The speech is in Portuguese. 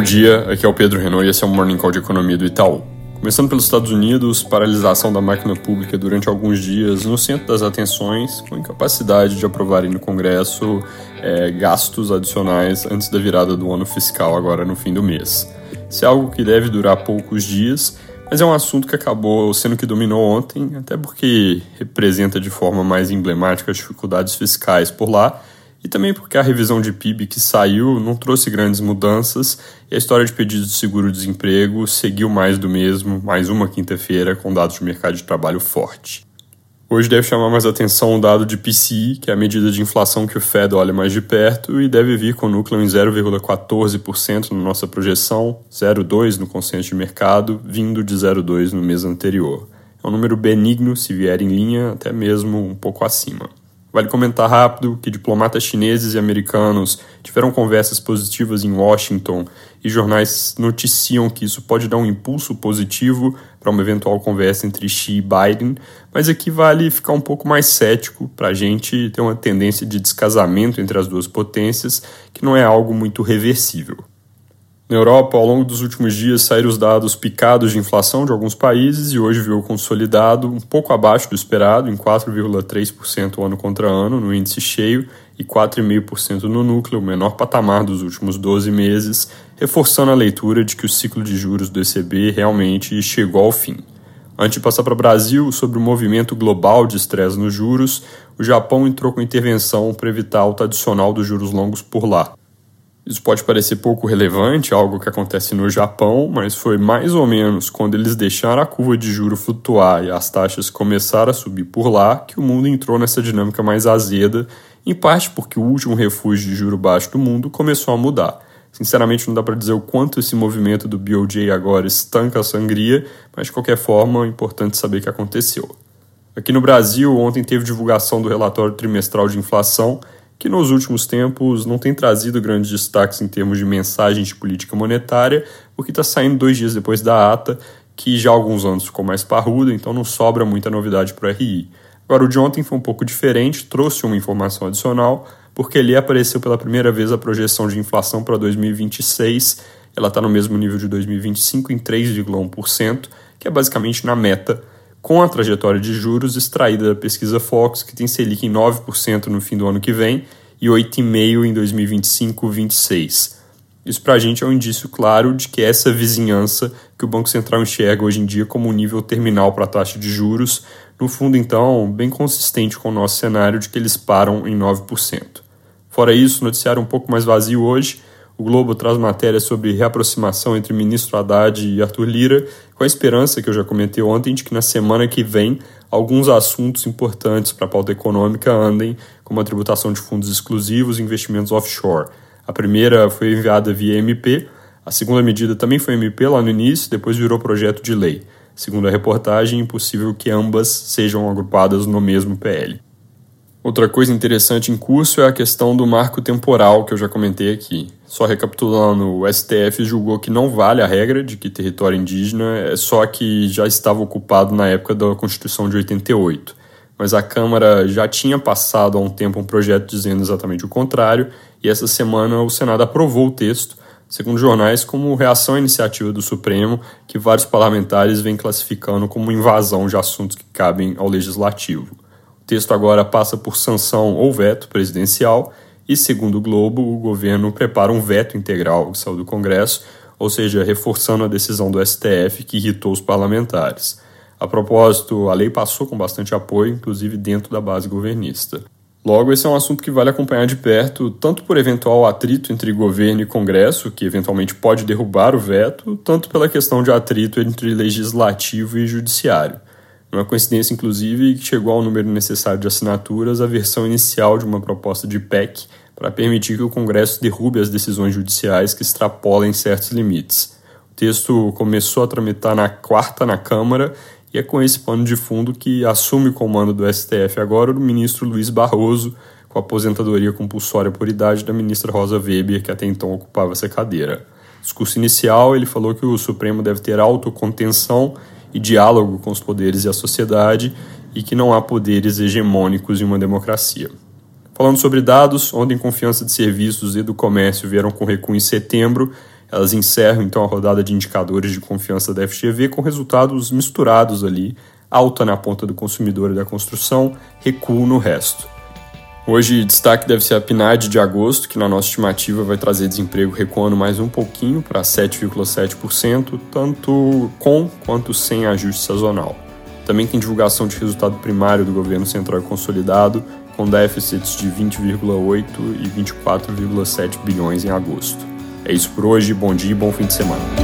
Bom dia, aqui é o Pedro Renault e esse é o Morning Call de Economia do Itaú. Começando pelos Estados Unidos, paralisação da máquina pública durante alguns dias no centro das atenções, com incapacidade de aprovarem no Congresso é, gastos adicionais antes da virada do ano fiscal, agora no fim do mês. Isso é algo que deve durar poucos dias, mas é um assunto que acabou sendo que dominou ontem, até porque representa de forma mais emblemática as dificuldades fiscais por lá e também porque a revisão de PIB que saiu não trouxe grandes mudanças e a história de pedidos de seguro-desemprego seguiu mais do mesmo, mais uma quinta-feira com dados de mercado de trabalho forte. Hoje deve chamar mais atenção o dado de PCI, que é a medida de inflação que o Fed olha mais de perto, e deve vir com o núcleo em 0,14% na nossa projeção, 0,2% no consenso de mercado, vindo de 0,2% no mês anterior. É um número benigno se vier em linha, até mesmo um pouco acima. Vale comentar rápido que diplomatas chineses e americanos tiveram conversas positivas em Washington e jornais noticiam que isso pode dar um impulso positivo para uma eventual conversa entre Xi e Biden, mas aqui vale ficar um pouco mais cético para a gente ter uma tendência de descasamento entre as duas potências, que não é algo muito reversível. Na Europa, ao longo dos últimos dias, saíram os dados picados de inflação de alguns países e hoje viu consolidado um pouco abaixo do esperado, em 4,3% ano contra ano no índice cheio e 4,5% no núcleo, o menor patamar dos últimos 12 meses, reforçando a leitura de que o ciclo de juros do ECB realmente chegou ao fim. Antes de passar para o Brasil, sobre o movimento global de estresse nos juros, o Japão entrou com intervenção para evitar alta adicional dos juros longos por lá. Isso pode parecer pouco relevante, algo que acontece no Japão, mas foi mais ou menos quando eles deixaram a curva de juro flutuar e as taxas começaram a subir por lá que o mundo entrou nessa dinâmica mais azeda, em parte porque o último refúgio de juro baixo do mundo começou a mudar. Sinceramente, não dá para dizer o quanto esse movimento do BOJ agora estanca a sangria, mas de qualquer forma, é importante saber o que aconteceu. Aqui no Brasil, ontem teve divulgação do relatório trimestral de inflação que nos últimos tempos não tem trazido grandes destaques em termos de mensagem de política monetária, porque está saindo dois dias depois da ata, que já há alguns anos ficou mais parruda, então não sobra muita novidade para o RI. Agora, o de ontem foi um pouco diferente, trouxe uma informação adicional, porque ali apareceu pela primeira vez a projeção de inflação para 2026. Ela está no mesmo nível de 2025, em 3,1%, que é basicamente na meta com a trajetória de juros extraída da pesquisa Fox, que tem Selic em 9% no fim do ano que vem e 8,5% em 2025-26. Isso para a gente é um indício claro de que essa vizinhança que o Banco Central enxerga hoje em dia como um nível terminal para a taxa de juros, no fundo, então, bem consistente com o nosso cenário de que eles param em 9%. Fora isso, noticiário um pouco mais vazio hoje, o Globo traz matéria sobre reaproximação entre ministro Haddad e Arthur Lira, com a esperança que eu já comentei ontem de que na semana que vem alguns assuntos importantes para a pauta econômica andem, como a tributação de fundos exclusivos e investimentos offshore. A primeira foi enviada via MP, a segunda medida também foi MP lá no início, depois virou projeto de lei. Segundo a reportagem, é impossível que ambas sejam agrupadas no mesmo PL. Outra coisa interessante em curso é a questão do marco temporal que eu já comentei aqui. Só recapitulando, o STF julgou que não vale a regra de que território indígena é só que já estava ocupado na época da Constituição de 88. Mas a Câmara já tinha passado há um tempo um projeto dizendo exatamente o contrário, e essa semana o Senado aprovou o texto, segundo jornais, como reação à iniciativa do Supremo, que vários parlamentares vêm classificando como invasão de assuntos que cabem ao legislativo texto agora passa por sanção ou veto presidencial e, segundo o Globo, o governo prepara um veto integral que saiu do Congresso, ou seja, reforçando a decisão do STF que irritou os parlamentares. A propósito, a lei passou com bastante apoio, inclusive dentro da base governista. Logo, esse é um assunto que vale acompanhar de perto, tanto por eventual atrito entre governo e Congresso, que eventualmente pode derrubar o veto, tanto pela questão de atrito entre legislativo e judiciário. É coincidência, inclusive, que chegou ao número necessário de assinaturas a versão inicial de uma proposta de PEC para permitir que o Congresso derrube as decisões judiciais que extrapolem certos limites. O texto começou a tramitar na quarta na Câmara e é com esse pano de fundo que assume o comando do STF agora o ministro Luiz Barroso, com aposentadoria compulsória por idade da ministra Rosa Weber, que até então ocupava essa cadeira. No discurso inicial, ele falou que o Supremo deve ter autocontenção e diálogo com os poderes e a sociedade e que não há poderes hegemônicos em uma democracia. Falando sobre dados, ontem confiança de serviços e do comércio vieram com recuo em setembro, Elas encerram então a rodada de indicadores de confiança da FGV com resultados misturados ali, alta na ponta do consumidor e da construção, recuo no resto. Hoje, destaque deve ser a PNAD de agosto, que na nossa estimativa vai trazer desemprego recuando mais um pouquinho para 7,7%, tanto com quanto sem ajuste sazonal. Também tem divulgação de resultado primário do governo central consolidado, com déficits de 20,8 e 24,7 bilhões em agosto. É isso por hoje, bom dia e bom fim de semana.